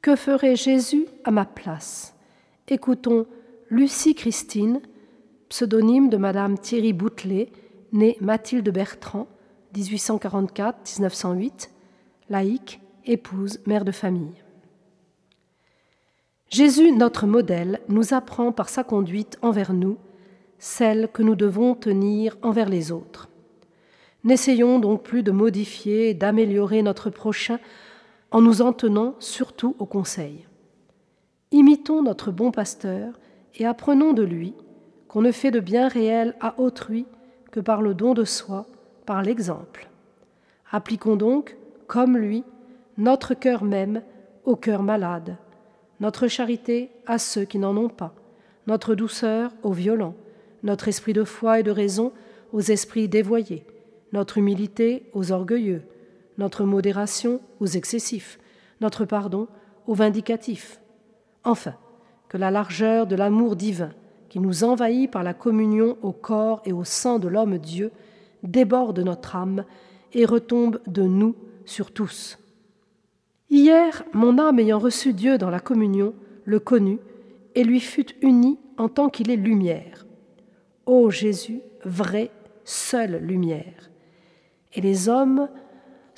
Que ferait Jésus à ma place? Écoutons Lucie Christine, pseudonyme de Madame Thierry Boutelet, née Mathilde Bertrand, 1844-1908, laïque, épouse, mère de famille. Jésus, notre modèle, nous apprend par sa conduite envers nous celle que nous devons tenir envers les autres. N'essayons donc plus de modifier et d'améliorer notre prochain en nous en tenant surtout au conseil. Imitons notre bon pasteur et apprenons de lui qu'on ne fait de bien réel à autrui que par le don de soi, par l'exemple. Appliquons donc, comme lui, notre cœur même au cœur malade, notre charité à ceux qui n'en ont pas, notre douceur aux violents, notre esprit de foi et de raison aux esprits dévoyés, notre humilité aux orgueilleux, notre modération aux excessifs, notre pardon aux vindicatifs. Enfin, que la largeur de l'amour divin qui nous envahit par la communion au corps et au sang de l'homme Dieu déborde notre âme et retombe de nous sur tous. Hier, mon âme ayant reçu Dieu dans la communion, le connut et lui fut unie en tant qu'il est lumière. Ô Jésus, vraie, seule lumière. Et les hommes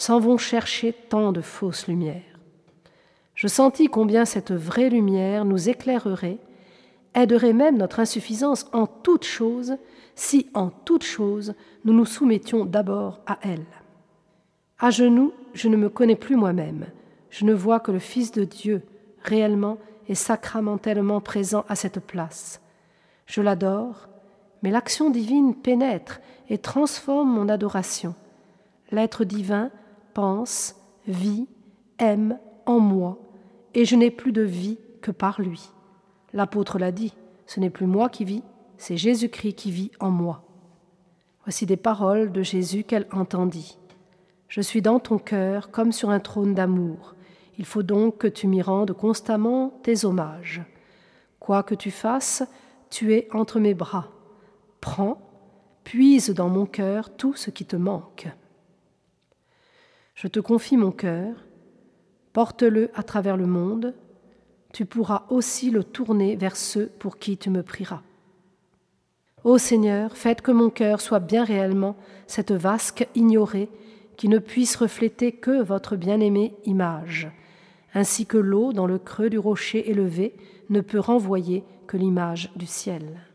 s'en vont chercher tant de fausses lumières. Je sentis combien cette vraie lumière nous éclairerait, aiderait même notre insuffisance en toute chose, si en toute chose nous nous soumettions d'abord à elle. À genoux, je ne me connais plus moi-même, je ne vois que le Fils de Dieu, réellement et sacramentellement présent à cette place. Je l'adore, mais l'action divine pénètre et transforme mon adoration. L'être divin pense, vit, aime en moi, et je n'ai plus de vie que par lui. L'apôtre l'a dit, ce n'est plus moi qui vis, c'est Jésus-Christ qui vit en moi. Voici des paroles de Jésus qu'elle entendit. Je suis dans ton cœur comme sur un trône d'amour. Il faut donc que tu m'y rendes constamment tes hommages. Quoi que tu fasses, tu es entre mes bras. Prends, puise dans mon cœur tout ce qui te manque. Je te confie mon cœur, porte-le à travers le monde, tu pourras aussi le tourner vers ceux pour qui tu me prieras. Ô Seigneur, faites que mon cœur soit bien réellement cette vasque ignorée qui ne puisse refléter que votre bien-aimée image, ainsi que l'eau dans le creux du rocher élevé ne peut renvoyer que l'image du ciel.